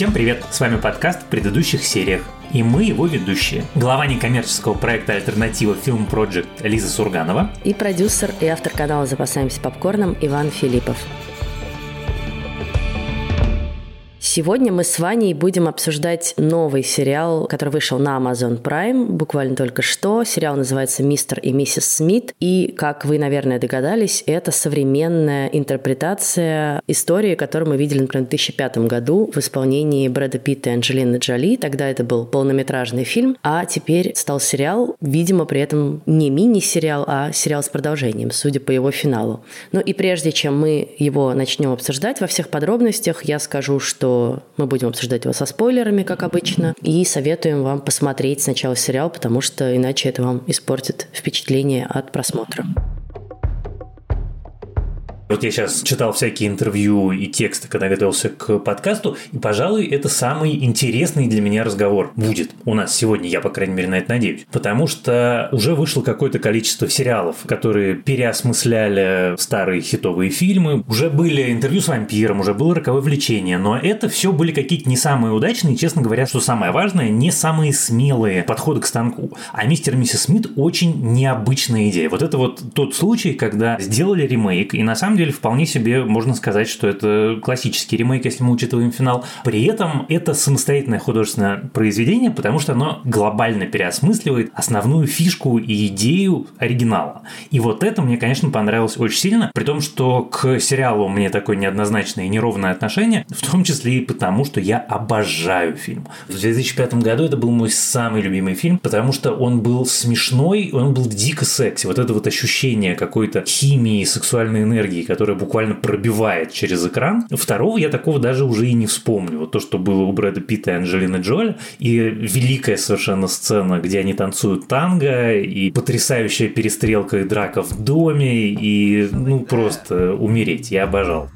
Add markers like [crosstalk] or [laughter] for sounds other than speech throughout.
Всем привет! С вами подкаст в предыдущих сериях. И мы его ведущие. Глава некоммерческого проекта «Альтернатива Film Project» Лиза Сурганова. И продюсер и автор канала «Запасаемся попкорном» Иван Филиппов. Сегодня мы с Ваней будем обсуждать новый сериал, который вышел на Amazon Prime буквально только что. Сериал называется «Мистер и миссис Смит». И, как вы, наверное, догадались, это современная интерпретация истории, которую мы видели, например, в 2005 году в исполнении Брэда Питта и Анджелины Джоли. Тогда это был полнометражный фильм, а теперь стал сериал, видимо, при этом не мини-сериал, а сериал с продолжением, судя по его финалу. Ну и прежде чем мы его начнем обсуждать во всех подробностях, я скажу, что мы будем обсуждать его со спойлерами, как обычно, и советуем вам посмотреть сначала сериал, потому что иначе это вам испортит впечатление от просмотра. Вот я сейчас читал всякие интервью и тексты, когда готовился к подкасту, и, пожалуй, это самый интересный для меня разговор будет у нас сегодня, я, по крайней мере, на это надеюсь. Потому что уже вышло какое-то количество сериалов, которые переосмысляли старые хитовые фильмы, уже были интервью с вампиром, уже было роковое влечение, но это все были какие-то не самые удачные, честно говоря, что самое важное, не самые смелые подходы к станку. А мистер и миссис Смит очень необычная идея. Вот это вот тот случай, когда сделали ремейк, и на самом деле деле вполне себе можно сказать, что это классический ремейк, если мы учитываем финал. При этом это самостоятельное художественное произведение, потому что оно глобально переосмысливает основную фишку и идею оригинала. И вот это мне, конечно, понравилось очень сильно, при том, что к сериалу мне такое неоднозначное и неровное отношение, в том числе и потому, что я обожаю фильм. В 2005 году это был мой самый любимый фильм, потому что он был смешной, он был дико секси. Вот это вот ощущение какой-то химии, сексуальной энергии, которая буквально пробивает через экран. Второго я такого даже уже и не вспомню. Вот то, что было у Брэда Питта и Анджелины Джоли, и великая совершенно сцена, где они танцуют танго, и потрясающая перестрелка и драка в доме, и ну просто умереть. Я обожал.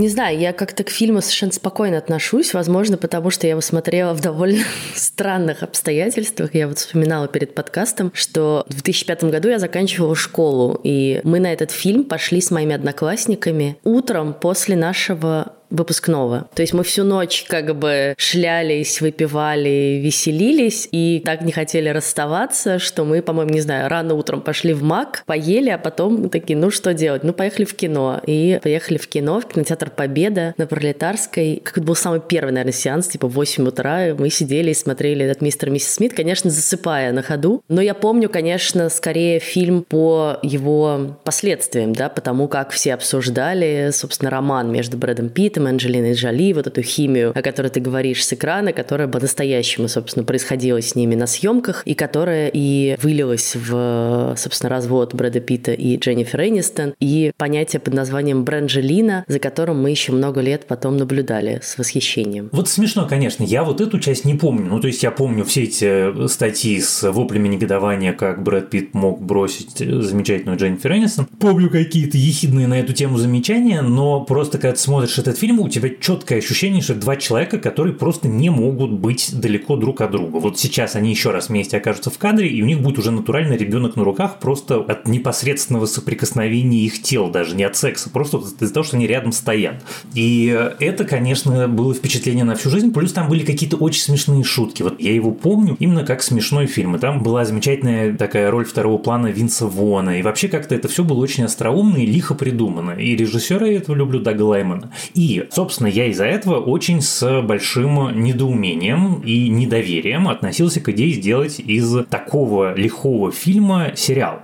Не знаю, я как-то к фильму совершенно спокойно отношусь, возможно, потому что я его смотрела в довольно [laughs] странных обстоятельствах. Я вот вспоминала перед подкастом, что в 2005 году я заканчивала школу, и мы на этот фильм пошли с моими одноклассниками утром после нашего выпускного. То есть мы всю ночь как бы шлялись, выпивали, веселились и так не хотели расставаться, что мы, по-моему, не знаю, рано утром пошли в МАК, поели, а потом такие, ну что делать? Ну поехали в кино. И поехали в кино, в кинотеатр Победа на Пролетарской. Как это был самый первый, наверное, сеанс, типа в 8 утра. Мы сидели и смотрели этот «Мистер и миссис Смит», конечно, засыпая на ходу. Но я помню, конечно, скорее фильм по его последствиям, да, потому как все обсуждали, собственно, роман между Брэдом Питтом Питтом, Анджелиной Джоли, вот эту химию, о которой ты говоришь с экрана, которая по-настоящему, собственно, происходила с ними на съемках, и которая и вылилась в, собственно, развод Брэда Питта и Дженнифер Энистон, и понятие под названием Бранджелина, за которым мы еще много лет потом наблюдали с восхищением. Вот смешно, конечно, я вот эту часть не помню. Ну, то есть я помню все эти статьи с воплями негодования, как Брэд Питт мог бросить замечательную Дженнифер Энистон. Помню какие-то ехидные на эту тему замечания, но просто когда ты смотришь этот фильм, фильма у тебя четкое ощущение, что это два человека, которые просто не могут быть далеко друг от друга. Вот сейчас они еще раз вместе окажутся в кадре, и у них будет уже натуральный ребенок на руках просто от непосредственного соприкосновения их тел, даже не от секса, просто из-за того, что они рядом стоят. И это, конечно, было впечатление на всю жизнь, плюс там были какие-то очень смешные шутки. Вот я его помню именно как смешной фильм, и там была замечательная такая роль второго плана Винса Вона, и вообще как-то это все было очень остроумно и лихо придумано. И режиссера я этого люблю, Дага Лаймана. И собственно, я из-за этого очень с большим недоумением и недоверием относился к идее сделать из такого лихого фильма сериал.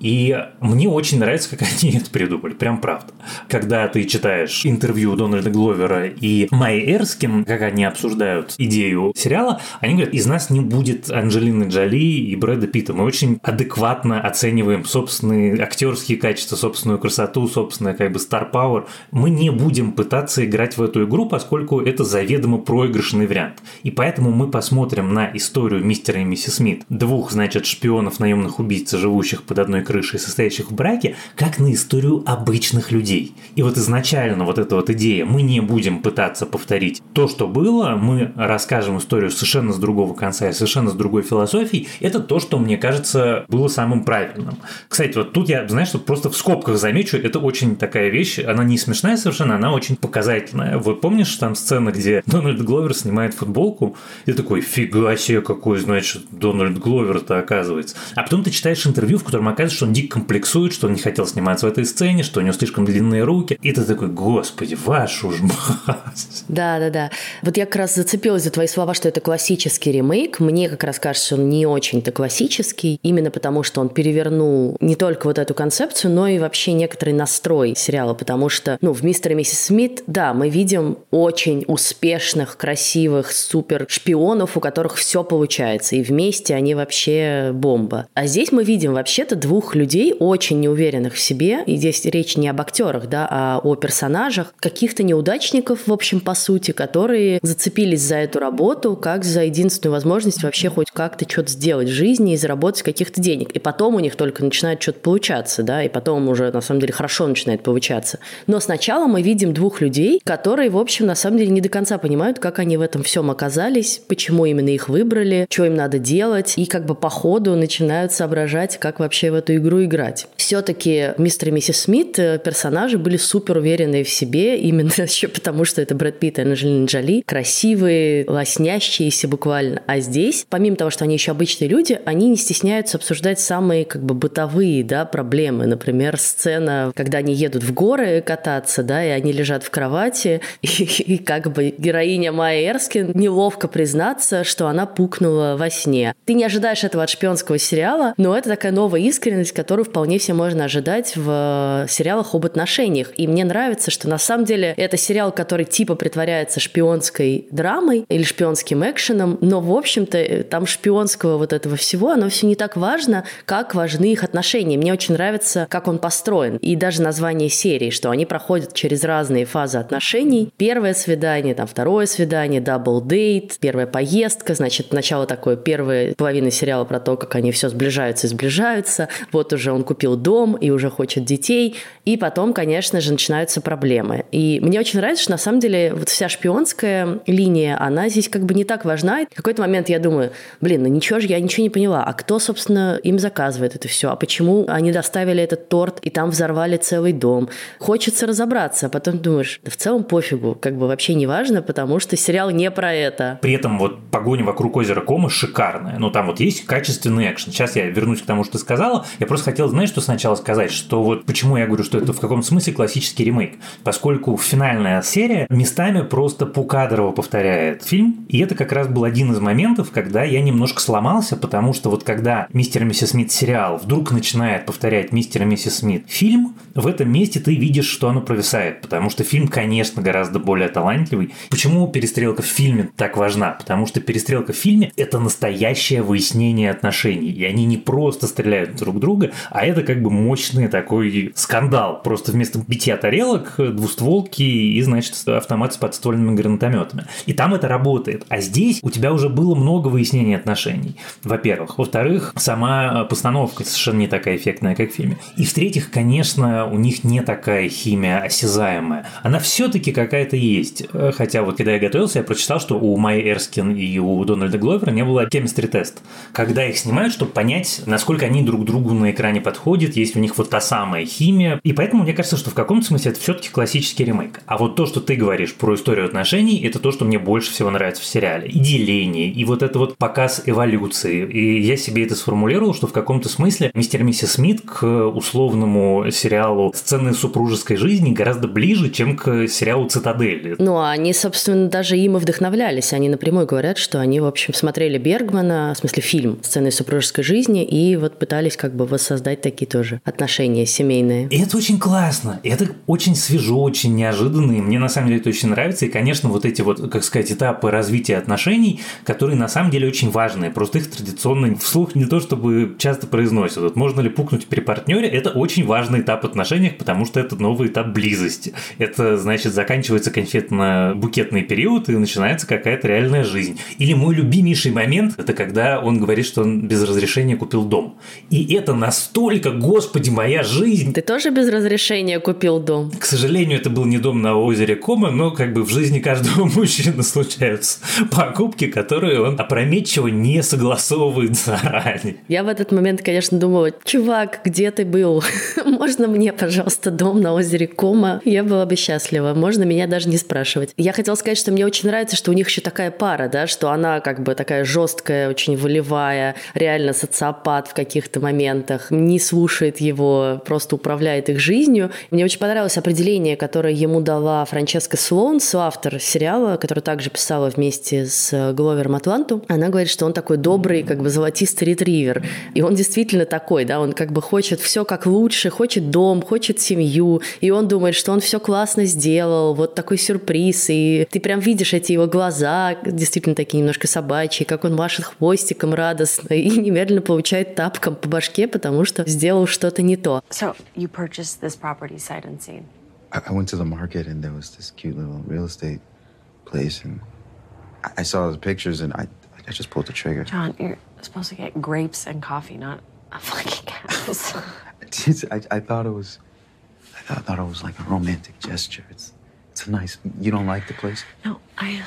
И мне очень нравится, как они [laughs] это придумали, прям правда. Когда ты читаешь интервью Дональда Гловера и Майи Эрскин, как они обсуждают идею сериала, они говорят, из нас не будет Анджелины Джоли и Брэда Питта. Мы очень адекватно оцениваем собственные актерские качества, собственную красоту, собственное как бы star power. Мы не будем пытаться играть в эту игру, поскольку это заведомо проигрышный вариант. И поэтому мы посмотрим на историю мистера и миссис Смит, двух, значит, шпионов, наемных убийц, живущих под одной крышей, состоящих в браке, как на историю обычных людей. И вот изначально вот эта вот идея, мы не будем пытаться повторить то, что было, мы расскажем историю совершенно с другого конца и совершенно с другой философией, это то, что, мне кажется, было самым правильным. Кстати, вот тут я, знаешь, что просто в скобках замечу, это очень такая вещь, она не смешная совершенно, она очень показательная. Вот помнишь там сцена, где Дональд Гловер снимает футболку, и такой, фига себе, какой, значит, Дональд Гловер-то оказывается. А потом ты читаешь интервью, в котором оказывается, что он дико комплексует, что он не хотел сниматься в этой сцене, что у него слишком длинные руки. И ты такой, господи, вашу ж мать. Да, да, да. Вот я как раз зацепилась за твои слова, что это классический ремейк. Мне как раз кажется, что он не очень-то классический, именно потому что он перевернул не только вот эту концепцию, но и вообще некоторый настрой сериала, потому что, ну, в «Мистер и миссис Смит», да, мы видим очень успешных, красивых, супер шпионов, у которых все получается, и вместе они вообще бомба. А здесь мы видим вообще-то двух людей, очень неуверенных в себе, и здесь речь не об актерах, да, а о персонажах, каких-то неудачников, в общем, по сути, которые зацепились за эту работу как за единственную возможность вообще хоть как-то что-то сделать в жизни и заработать каких-то денег. И потом у них только начинает что-то получаться, да, и потом уже на самом деле хорошо начинает получаться. Но сначала мы видим двух людей, которые, в общем, на самом деле не до конца понимают, как они в этом всем оказались, почему именно их выбрали, что им надо делать, и как бы по ходу начинают соображать, как вообще в эту игру играть. Все-таки мистер и миссис Смит э, персонажи были супер уверенные в себе, [laughs] именно еще потому, что это Брэд Питт и Анджелина Джоли, красивые, лоснящиеся буквально. А здесь, помимо того, что они еще обычные люди, они не стесняются обсуждать самые как бы бытовые да, проблемы. Например, сцена, когда они едут в горы кататься, да, и они лежат в кровати, [laughs] и как бы героиня Майя Эрскин неловко признаться, что она пукнула во сне. Ты не ожидаешь этого от шпионского сериала, но это такая новая искренность, которую вполне все можно ожидать в сериалах об отношениях. И мне нравится, что на самом деле это сериал, который типа притворяется шпионской драмой или шпионским экшеном, но, в общем-то, там шпионского вот этого всего, оно все не так важно, как важны их отношения. Мне очень нравится, как он построен. И даже название серии, что они проходят через разные фазы отношений. Первое свидание, там второе свидание, double date, первая поездка, значит, начало такое, первая половина сериала про то, как они все сближаются и сближаются. Вот уже он купил дом и уже хочет детей. И потом, конечно же, начинаются проблемы. И мне очень нравится, что на самом деле вот вся шпионская линия, она здесь как бы не так важна. В какой-то момент я думаю, блин, ну ничего же, я ничего не поняла. А кто, собственно, им заказывает это все? А почему они доставили этот торт и там взорвали целый дом? Хочется разобраться, а потом думаешь, да в целом пофигу, как бы вообще не важно, потому что сериал не про это. При этом вот погоня вокруг озера Кома шикарная. Ну, там вот есть качественный экшен. Сейчас я вернусь к тому, что ты сказала. Я просто хотел, знаешь, что сначала сказать, что вот почему я говорю, что это в каком смысле классический ремейк. Поскольку финальная серия местами просто покадрово повторяет фильм, и это как раз был один из моментов, когда я немножко сломался, потому что вот когда «Мистер и миссис Смит» сериал вдруг начинает повторять «Мистер и миссис Смит» фильм, в этом месте ты видишь, что оно провисает, потому что фильм, конечно, гораздо более талантливый. Почему перестрелка в фильме так важна? Потому что перестрелка в фильме – это настоящее выяснение отношений, и они не просто стреляют друг друга, а это как бы мощный такой скандал. Просто вместо битья тарелок двустволки и, значит, автомат с подствольными гранатометами. И там это работает. А здесь у тебя уже было много выяснений отношений, во-первых. Во-вторых, сама постановка совершенно не такая эффектная, как в фильме. И в-третьих, конечно, у них не такая химия осязаемая. Она все-таки какая-то есть. Хотя вот когда я готовился, я прочитал, что у Майи Эрскин и у Дональда Гловера не было chemistry тест. Когда их снимают, чтобы понять, насколько они друг другу на экране подходят, есть у них вот та самая химия. И поэтому мне кажется, что в каком-то смысле это все-таки классический ремейк. А вот то, что ты говоришь про историю отношений, это то, что мне больше всего нравится в сериале. И деление, и вот это вот показ эволюции. И я себе это сформулировал, что в каком-то смысле мистер и миссис Смит к условному сериалу «Сцены супружеской жизни» гораздо ближе, чем к сериалу «Цитадель». Ну, а они, собственно, даже им и вдохновлялись. Они напрямую говорят, что они, в общем, смотрели Бергмана, в смысле фильм «Сцены супружеской жизни», и вот пытались как бы воссоздать такие тоже отношения семейные. И это очень классно. И это очень свежо, очень неожиданно. И мне на самом деле это очень нравится. И, конечно, вот эти вот, как сказать, этапы развития отношений, которые на самом деле очень важные. Просто их традиционно вслух не то чтобы часто произносят. Вот можно ли пукнуть при партнере, это очень важный этап отношений, потому что это новый этап близости. Это, значит, заканчивается конфетно-букетный период и начинается какая-то реальная жизнь. Или мой любимейший момент, это когда он говорит, что он без разрешения купил дом. И И это настолько, господи, моя жизнь. Ты тоже без разрешения купил дом? К сожалению, это был не дом на озере Кома, но как бы в жизни каждого [laughs] мужчины случаются покупки, которые он опрометчиво не согласовывает заранее. Я в этот момент, конечно, думала, чувак, где ты был? [laughs] Можно мне, пожалуйста, дом на озере Кома? Я была бы счастлива. Можно меня даже не спрашивать. Я хотела сказать, что мне очень нравится, что у них еще такая пара, да, что она как бы такая жесткая, очень волевая, реально социопат в каких-то моментах, не слушает его, просто управляет их жизнью. Мне очень понравилось определение, которое ему дала Франческа Слоун, соавтор сериала, который также писала вместе с Гловером Атланту. Она говорит, что он такой добрый, как бы золотистый ретривер. И он действительно такой, да, он как бы хочет все как лучше, хочет дом, хочет семью, и он думает, что он все классно сделал, вот такой сюрприз, и ты прям видишь эти его глаза, действительно такие немножко собачьи, как он машет хвостиком радостно, и [laughs] немедленно получает тапком по башке, потому что сделал что-то не то. So you purchased this property sight unseen. I, I went to the market and there was this cute little real estate place, and I, I saw the pictures and I, I just pulled the trigger. John, you're supposed to get grapes and coffee, not a [laughs] fucking house. [laughs] Jeez, I, I thought it was, I thought, I thought it was like a romantic gesture. It's, it's a nice. You don't like the place? no, I.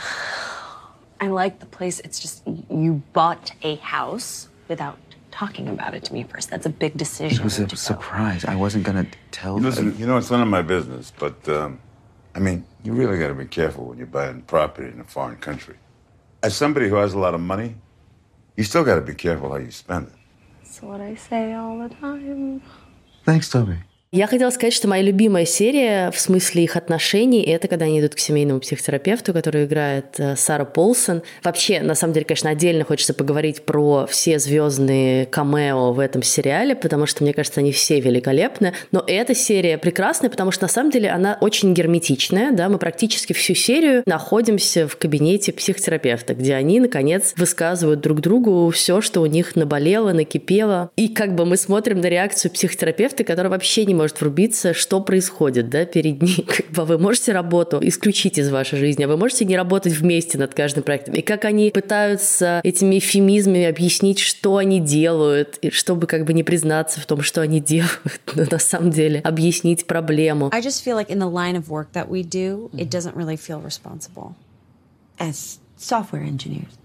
[sighs] I like the place. It's just you bought a house without talking about it to me first. That's a big decision. It was to a go. surprise. I wasn't gonna tell. Listen, you know, it's none of my business, but, um, I mean, you really got to be careful when you're buying property in a foreign country. As somebody who has a lot of money, you still got to be careful how you spend it. That's what I say all the time. Thanks, Toby. Я хотела сказать, что моя любимая серия в смысле их отношений – это когда они идут к семейному психотерапевту, который играет э, Сара Полсон. Вообще, на самом деле, конечно, отдельно хочется поговорить про все звездные камео в этом сериале, потому что, мне кажется, они все великолепны. Но эта серия прекрасная, потому что, на самом деле, она очень герметичная. Да? Мы практически всю серию находимся в кабинете психотерапевта, где они, наконец, высказывают друг другу все, что у них наболело, накипело. И как бы мы смотрим на реакцию психотерапевта, который вообще не может врубиться, что происходит да, перед ним. [laughs] Как бы вы можете работу исключить из вашей жизни, а вы можете не работать вместе над каждым проектом. И как они пытаются этими эфемизмами объяснить, что они делают, и чтобы как бы не признаться в том, что они делают, [laughs] но на самом деле объяснить проблему. I just feel like in the line of work that we do, it doesn't really feel responsible. as software engineers.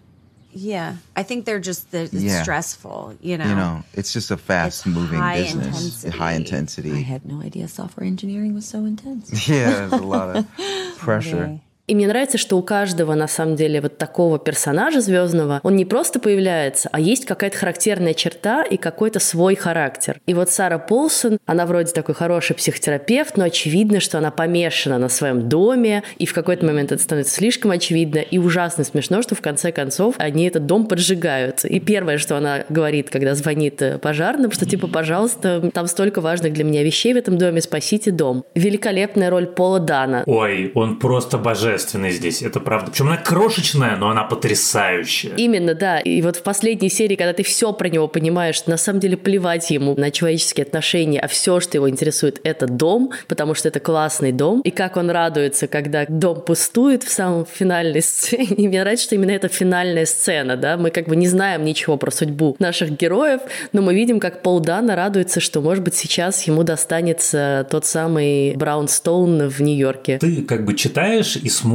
Yeah, I think they're just they're, it's Yeah. stressful. You know. You know, it's just a fast-moving high business, intensity. high intensity. I had no idea software engineering was so intense. [laughs] Yeah, there's a lot of [laughs] pressure. И мне нравится, что у каждого, на самом деле, вот такого персонажа звездного, он не просто появляется, а есть какая-то характерная черта и какой-то свой характер. И вот Сара Полсон, она вроде такой хороший психотерапевт, но очевидно, что она помешана на своем доме, и в какой-то момент это становится слишком очевидно, и ужасно смешно, что в конце концов они этот дом поджигают. И первое, что она говорит, когда звонит э, пожарным, что типа, пожалуйста, там столько важных для меня вещей в этом доме, спасите дом. Великолепная роль Пола Дана. Ой, он просто божественный здесь, это правда. Причем она крошечная, но она потрясающая. Именно, да. И вот в последней серии, когда ты все про него понимаешь, на самом деле плевать ему на человеческие отношения, а все, что его интересует, это дом, потому что это классный дом. И как он радуется, когда дом пустует в самом финальной [laughs] сцене. И мне нравится, что именно это финальная сцена, да. Мы как бы не знаем ничего про судьбу наших героев, но мы видим, как Пол Дана радуется, что, может быть, сейчас ему достанется тот самый Браунстоун в Нью-Йорке. Ты как бы читаешь и смотришь,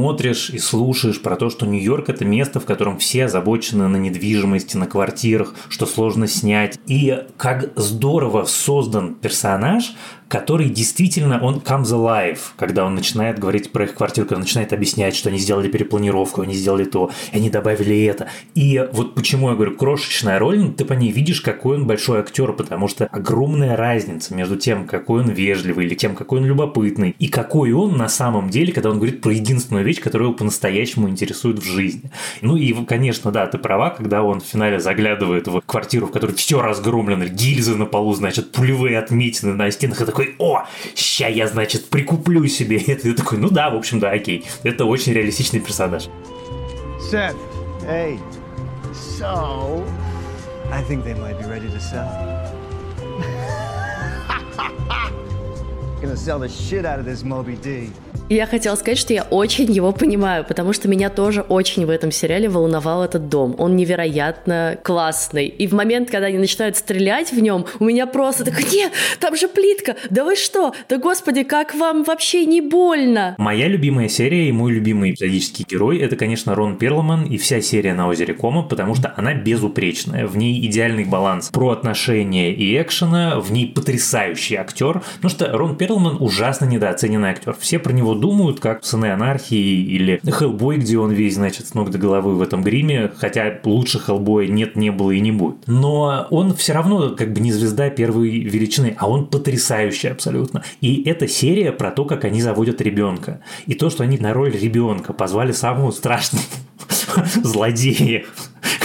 и слушаешь про то, что Нью-Йорк – это место, в котором все озабочены на недвижимости, на квартирах, что сложно снять. И как здорово создан персонаж, который действительно, он comes alive, когда он начинает говорить про их квартиру, когда он начинает объяснять, что они сделали перепланировку, они сделали то, они добавили это. И вот почему я говорю, крошечная роль, ты по ней видишь, какой он большой актер, потому что огромная разница между тем, какой он вежливый, или тем, какой он любопытный, и какой он на самом деле, когда он говорит про единственную вещь, которая его по-настоящему интересует в жизни. Ну и, конечно, да, ты права, когда он в финале заглядывает в квартиру, в которой все разгромлено, гильзы на полу, значит, пулевые отметины на стенах, и такой, о, ща я, значит, прикуплю себе это. И ты такой, ну да, в общем, да, окей. Это очень реалистичный персонаж. Seth, hey. So, I think they might be ready to sell. Я хотела сказать, что я очень его понимаю, потому что меня тоже очень в этом сериале волновал этот дом. Он невероятно классный. И в момент, когда они начинают стрелять в нем, у меня просто такой, нет, там же плитка, да вы что? Да господи, как вам вообще не больно? Моя любимая серия и мой любимый эпизодический герой – это, конечно, Рон Перлман и вся серия на озере Кома, потому что она безупречная. В ней идеальный баланс про отношения и экшена, в ней потрясающий актер. Потому что Рон Перлман ужасно недооцененный актер. Все про него думают, как «Сыны анархии» или «Хеллбой», где он весь, значит, с ног до головы в этом гриме, хотя лучше Хеллбоя нет, не было и не будет. Но он все равно как бы не звезда первой величины, а он потрясающий абсолютно. И эта серия про то, как они заводят ребенка. И то, что они на роль ребенка позвали самого страшного [laughs] злодея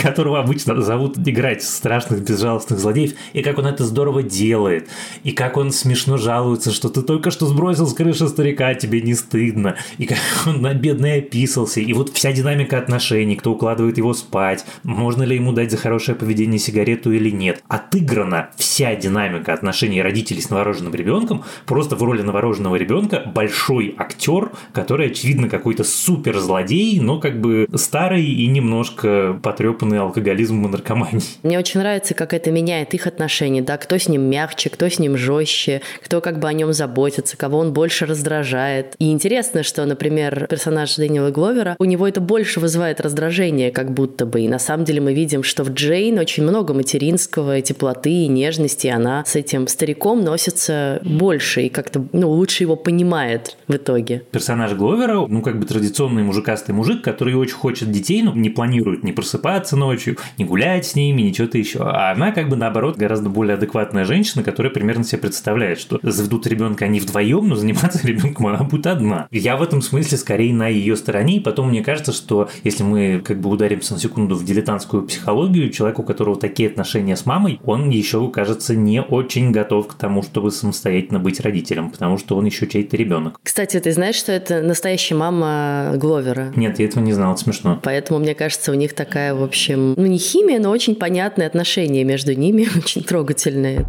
которого обычно зовут играть страшных безжалостных злодеев, и как он это здорово делает, и как он смешно жалуется, что ты только что сбросил с крыши старика, тебе не стыдно, и как [laughs] он на бедный описался, и вот вся динамика отношений, кто укладывает его спать, можно ли ему дать за хорошее поведение сигарету или нет. Отыграна вся динамика отношений родителей с новорожденным ребенком, просто в роли новорожденного ребенка большой актер, который, очевидно, какой-то супер злодей, но как бы старый и немножко потрепанный склонны алкоголизму и наркомании. Мне очень нравится, как это меняет их отношения, да, кто с ним мягче, кто с ним жестче, кто как бы о нем заботится, кого он больше раздражает. И интересно, что, например, персонаж Дэниела Гловера, у него это больше вызывает раздражение, как будто бы. И на самом деле мы видим, что в Джейн очень много материнского, теплоты и нежности, и она с этим стариком носится больше и как-то ну, лучше его понимает в итоге. Персонаж Гловера, ну, как бы традиционный мужикастый мужик, который очень хочет детей, но не планирует не просыпаться ночью, не гулять с ними, ничего то еще. А она как бы наоборот гораздо более адекватная женщина, которая примерно себе представляет, что заведут ребенка они вдвоем, но заниматься [laughs] ребенком она будет одна. Я в этом смысле скорее на ее стороне, и потом мне кажется, что если мы как бы ударимся на секунду в дилетантскую психологию, человек, у которого такие отношения с мамой, он еще, кажется, не очень готов к тому, чтобы самостоятельно быть родителем, потому что он еще чей-то ребенок. Кстати, ты знаешь, что это настоящая мама Гловера? Нет, я этого не знал, это смешно. Поэтому, мне кажется, у них такая, в общем, общем, ну не химия, но очень понятные отношения между ними, [laughs] очень трогательные.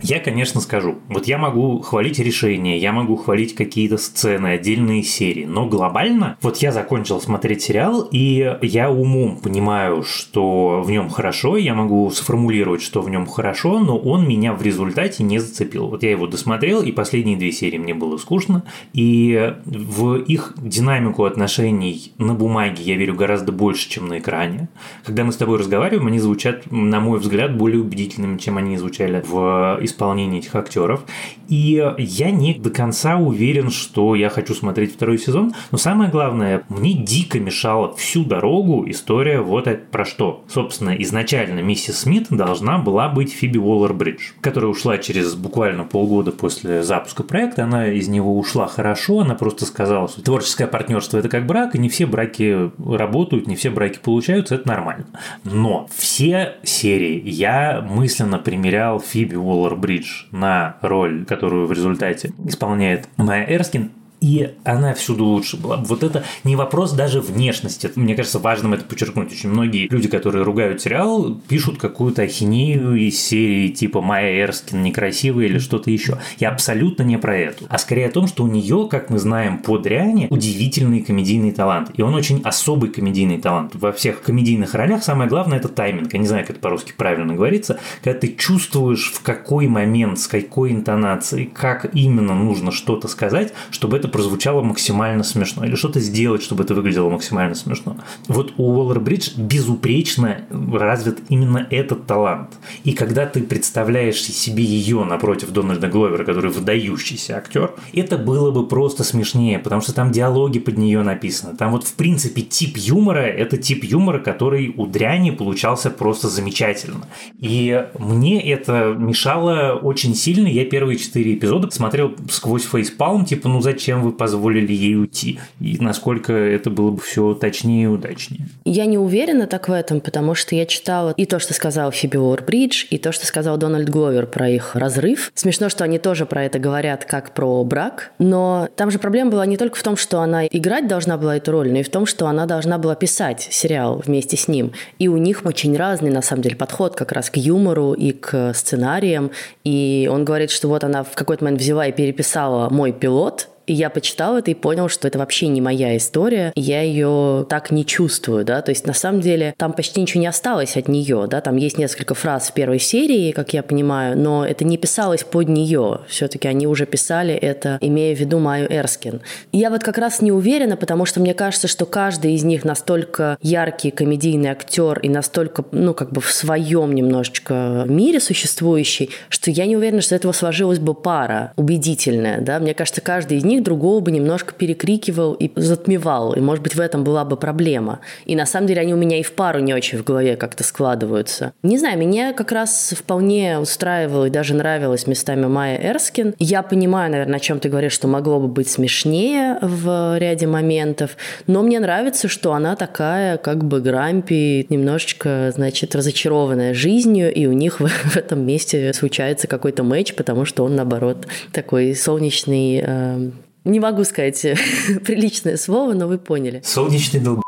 Я, конечно, скажу. Вот я могу хвалить решения, я могу хвалить какие-то сцены, отдельные серии, но глобально, вот я закончил смотреть сериал, и я умом понимаю, что в нем хорошо, я могу сформулировать, что в нем хорошо, но он меня в результате не зацепил. Вот я его досмотрел, и последние две серии мне было скучно, и в их динамику отношений на бумаге я верю гораздо больше, чем на экране. Когда мы с тобой разговариваем, они звучат, на мой взгляд, более убедительными, чем они звучали в исполнении этих актеров. И я не до конца уверен, что я хочу смотреть второй сезон. Но самое главное, мне дико мешала всю дорогу история вот про что. Собственно, изначально миссис Смит должна была быть Фиби Уоллер-Бридж, которая ушла через буквально полгода после запуска проекта. Она из него ушла хорошо, она просто сказала, что творческое партнерство это как брак, и не все браки работают, не все браки получаются, это нормально. Но все серии я мысленно примерял Фиби Уоллер Бридж на роль, которую в результате исполняет Майя Эрскин, и она всюду лучше была. Вот это не вопрос даже внешности. Мне кажется, важным это подчеркнуть. Очень многие люди, которые ругают сериал, пишут какую-то ахинею из серии типа Майя Эрскин некрасивая или что-то еще. Я абсолютно не про это. А скорее о том, что у нее, как мы знаем по Дряне, удивительный комедийный талант. И он очень особый комедийный талант. Во всех комедийных ролях самое главное это тайминг. Я не знаю, как это по-русски правильно говорится. Когда ты чувствуешь, в какой момент, с какой интонацией, как именно нужно что-то сказать, чтобы это это прозвучало максимально смешно, или что-то сделать, чтобы это выглядело максимально смешно. Вот у Уоллер Бридж безупречно развит именно этот талант. И когда ты представляешь себе ее напротив Дональда Гловера, который выдающийся актер, это было бы просто смешнее, потому что там диалоги под нее написаны. Там вот в принципе тип юмора – это тип юмора, который у Дряни получался просто замечательно. И мне это мешало очень сильно. Я первые четыре эпизода смотрел сквозь фейспалм, типа, ну зачем зачем вы позволили ей уйти, и насколько это было бы все точнее и удачнее. Я не уверена так в этом, потому что я читала и то, что сказал Фиби Уорбридж, и то, что сказал Дональд Гловер про их разрыв. Смешно, что они тоже про это говорят как про брак, но там же проблема была не только в том, что она играть должна была эту роль, но и в том, что она должна была писать сериал вместе с ним. И у них очень разный, на самом деле, подход как раз к юмору и к сценариям. И он говорит, что вот она в какой-то момент взяла и переписала мой пилот, и я почитал это и понял, что это вообще не моя история. Я ее так не чувствую, да. То есть, на самом деле, там почти ничего не осталось от нее, да. Там есть несколько фраз в первой серии, как я понимаю, но это не писалось под нее. Все-таки они уже писали это, имея в виду Майю Эрскин. Я вот как раз не уверена, потому что мне кажется, что каждый из них настолько яркий комедийный актер и настолько, ну, как бы в своем немножечко мире существующий, что я не уверена, что этого сложилась бы пара убедительная, да. Мне кажется, каждый из них них другого бы немножко перекрикивал и затмевал. И, может быть, в этом была бы проблема. И на самом деле они у меня и в пару не очень в голове как-то складываются. Не знаю, меня как раз вполне устраивало и даже нравилась местами Майя Эрскин. Я понимаю, наверное, о чем ты говоришь, что могло бы быть смешнее в ряде моментов, но мне нравится, что она такая, как бы Грампи, немножечко, значит, разочарованная жизнью, и у них в, [laughs] в этом месте случается какой-то матч, потому что он, наоборот, такой солнечный, э, не могу сказать [laughs] приличное слово, но вы поняли. Солнечный долб...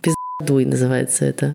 Пиздуй называется это.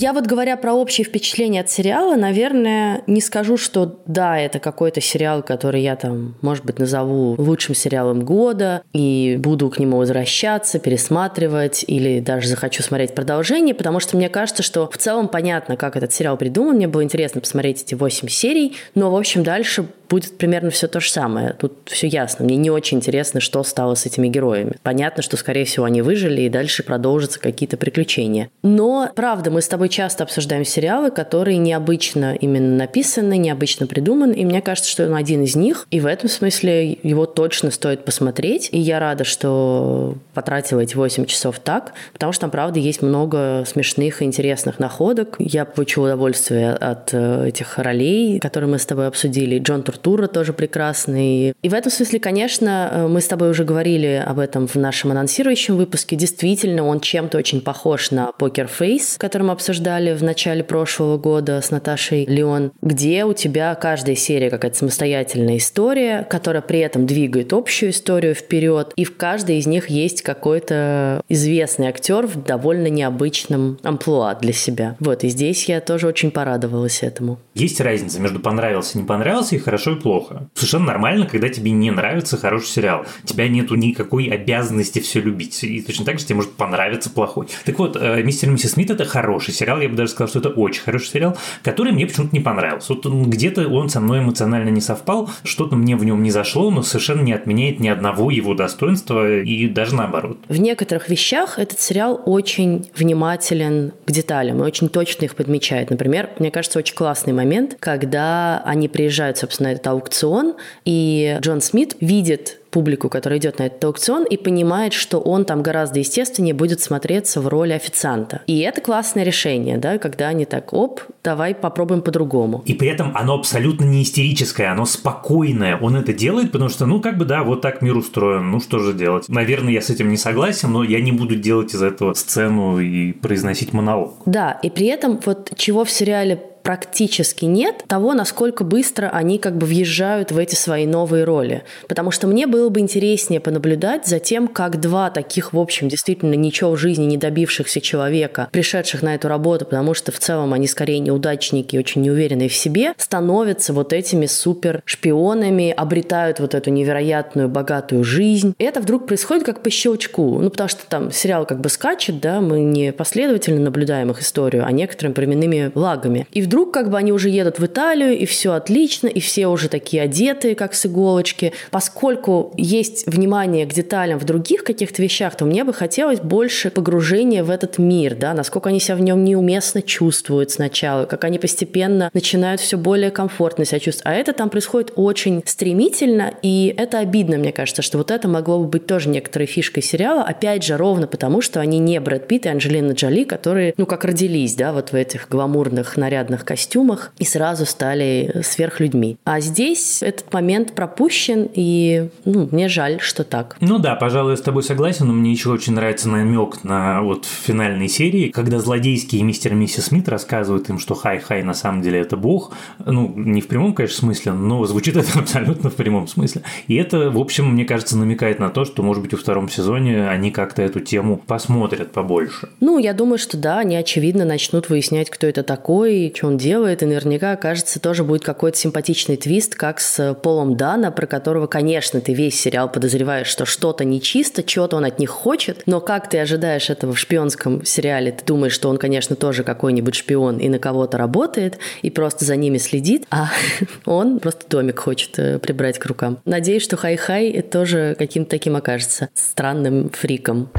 Я вот говоря про общее впечатление от сериала, наверное, не скажу, что да, это какой-то сериал, который я там, может быть, назову лучшим сериалом года и буду к нему возвращаться, пересматривать или даже захочу смотреть продолжение, потому что мне кажется, что в целом понятно, как этот сериал придуман. Мне было интересно посмотреть эти восемь серий, но, в общем, дальше будет примерно все то же самое. Тут все ясно. Мне не очень интересно, что стало с этими героями. Понятно, что, скорее всего, они выжили, и дальше продолжатся какие-то приключения. Но, правда, мы с тобой часто обсуждаем сериалы, которые необычно именно написаны, необычно придуманы, и мне кажется, что он один из них, и в этом смысле его точно стоит посмотреть, и я рада, что потратила эти 8 часов так, потому что там, правда, есть много смешных и интересных находок. Я получила удовольствие от э, этих ролей, которые мы с тобой обсудили. Джон Тур Артура тоже прекрасный. И в этом смысле, конечно, э, мы с тобой уже говорили об этом в нашем анонсирующем выпуске. Действительно, он чем-то очень похож на Покер Фейс, который мы обсуждали в начале прошлого года с Наташей Леон, где у тебя каждая серия какая-то самостоятельная история, которая при этом двигает общую историю вперед, и в каждой из них есть какой-то известный актер в довольно необычном амплуа для себя. Вот, и здесь я тоже очень порадовалась этому. Есть разница между понравился не понравился и хорошо и плохо. Совершенно нормально, когда тебе не нравится хороший сериал. Тебя нету никакой обязанности все любить. И точно так же тебе может понравиться плохой. Так вот, э, «Мистер и миссис Смит» – это хороший сериал. Я бы даже сказал, что это очень хороший сериал, который мне почему-то не понравился. Вот где-то он со мной эмоционально не совпал, что-то мне в нем не зашло, но совершенно не отменяет ни одного его достоинства и даже наоборот. В некоторых вещах этот сериал очень внимателен к деталям и очень точно их подмечает. Например, мне кажется, очень классный момент, когда они приезжают, собственно, этот аукцион, и Джон Смит видит публику, которая идет на этот аукцион, и понимает, что он там гораздо естественнее будет смотреться в роли официанта. И это классное решение, да, когда они так, оп, давай попробуем по-другому. И при этом оно абсолютно не истерическое, оно спокойное. Он это делает, потому что, ну, как бы, да, вот так мир устроен, ну, что же делать? Наверное, я с этим не согласен, но я не буду делать из этого сцену и произносить монолог. Да, и при этом вот чего в сериале практически нет того, насколько быстро они как бы въезжают в эти свои новые роли. Потому что мне было бы интереснее понаблюдать за тем, как два таких, в общем, действительно ничего в жизни не добившихся человека, пришедших на эту работу, потому что в целом они скорее неудачники, очень неуверенные в себе, становятся вот этими супер шпионами, обретают вот эту невероятную богатую жизнь. И это вдруг происходит как по щелчку. Ну, потому что там сериал как бы скачет, да, мы не последовательно наблюдаем их историю, а некоторыми временными лагами. И вдруг как бы они уже едут в Италию, и все отлично, и все уже такие одетые, как с иголочки. Поскольку есть внимание к деталям в других каких-то вещах, то мне бы хотелось больше погружения в этот мир, да, насколько они себя в нем неуместно чувствуют сначала, как они постепенно начинают все более комфортно себя чувствовать. А это там происходит очень стремительно, и это обидно, мне кажется, что вот это могло бы быть тоже некоторой фишкой сериала, опять же, ровно потому, что они не Брэд Питт и Анджелина Джоли, которые, ну, как родились, да, вот в этих гламурных нарядных специальных костюмах и сразу стали сверхлюдьми. А здесь этот момент пропущен, и ну, мне жаль, что так. Ну да, пожалуй, я с тобой согласен, но мне еще очень нравится намек на вот финальной серии, когда злодейские мистер и миссис Смит рассказывают им, что хай-хай на самом деле это бог. Ну, не в прямом, конечно, смысле, но звучит [laughs] это абсолютно в прямом смысле. И это, в общем, мне кажется, намекает на то, что, может быть, во втором сезоне они как-то эту тему посмотрят побольше. Ну, я думаю, что да, они, очевидно, начнут выяснять, кто это такой, что он делает, и наверняка, кажется, тоже будет какой-то симпатичный твист, как с Полом Дано, про которого, конечно, ты весь сериал подозреваешь, что что-то нечисто, чего-то он от них хочет, но как ты ожидаешь этого в шпионском сериале, ты думаешь, что он, конечно, тоже какой-нибудь шпион и на кого-то работает, и просто за ними следит, а [laughs] он просто домик хочет э, прибрать к рукам. Надеюсь, что Хай-Хай тоже каким-то таким окажется странным фриком.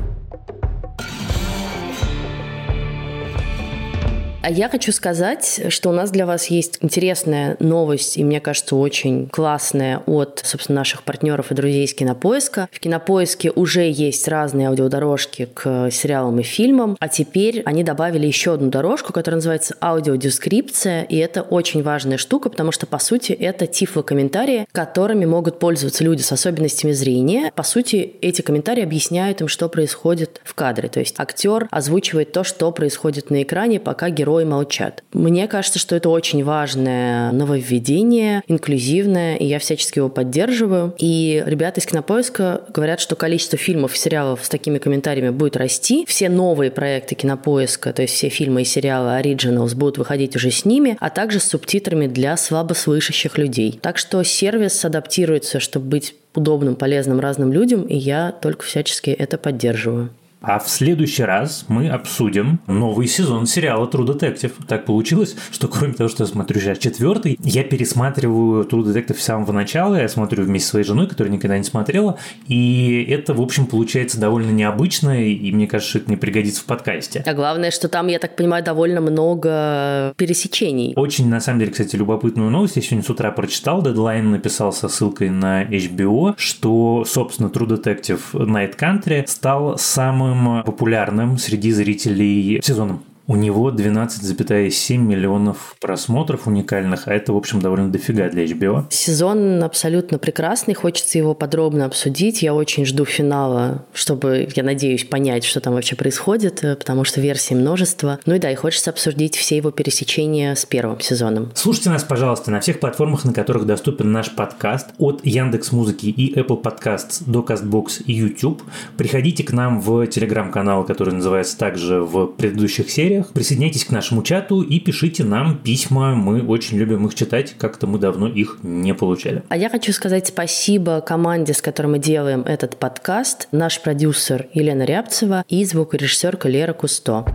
А я хочу сказать, что у нас для вас есть интересная новость, и мне кажется, очень классная от, собственно, наших партнеров и друзей из Кинопоиска. В Кинопоиске уже есть разные аудиодорожки к сериалам и фильмам, а теперь они добавили еще одну дорожку, которая называется аудиодескрипция, и это очень важная штука, потому что, по сути, это тифлокомментарии, которыми могут пользоваться люди с особенностями зрения. По сути, эти комментарии объясняют им, что происходит в кадре. То есть актер озвучивает то, что происходит на экране, пока герой герои молчат. Мне кажется, что это очень важное нововведение, инклюзивное, и я всячески его поддерживаю. И ребята из Кинопоиска говорят, что количество фильмов и сериалов с такими комментариями будет расти. Все новые проекты Кинопоиска, то есть все фильмы и сериалы Originals будут выходить уже с ними, а также с субтитрами для слабослышащих людей. Так что сервис адаптируется, чтобы быть удобным, полезным разным людям, и я только всячески это поддерживаю. А в следующий раз мы обсудим новый сезон сериала True Detective. Так получилось, что кроме того, что я смотрю сейчас четвертый, я пересматриваю True Detective с самого начала, я смотрю вместе с своей женой, которая никогда не смотрела, и это, в общем, получается довольно необычно, и мне кажется, что это не пригодится в подкасте. А главное, что там, я так понимаю, довольно много пересечений. Очень, на самом деле, кстати, любопытную новость я сегодня с утра прочитал, Deadline написал со ссылкой на HBO, что, собственно, True Detective Night Country стал самым самым популярным среди зрителей сезоном. У него 12,7 миллионов просмотров уникальных, а это, в общем, довольно дофига для HBO. Сезон абсолютно прекрасный, хочется его подробно обсудить. Я очень жду финала, чтобы, я надеюсь, понять, что там вообще происходит, э, потому что версий множество. Ну и да, и хочется обсудить все его пересечения с первым сезоном. Слушайте нас, пожалуйста, на всех платформах, на которых доступен наш подкаст, от Яндекс Музыки и Apple Podcasts до CastBox и YouTube. Приходите к нам в телеграм-канал, который называется также в предыдущих сериях комментариях. Присоединяйтесь к нашему чату и пишите нам письма. Мы очень любим их читать. Как-то мы давно их не получали. А я хочу сказать спасибо команде, с которой мы делаем этот подкаст. Наш продюсер Елена Рябцева и звукорежиссерка Лера Кусто.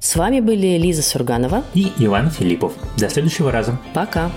С вами были Лиза Сурганова и Иван Филиппов. До следующего раза. Пока.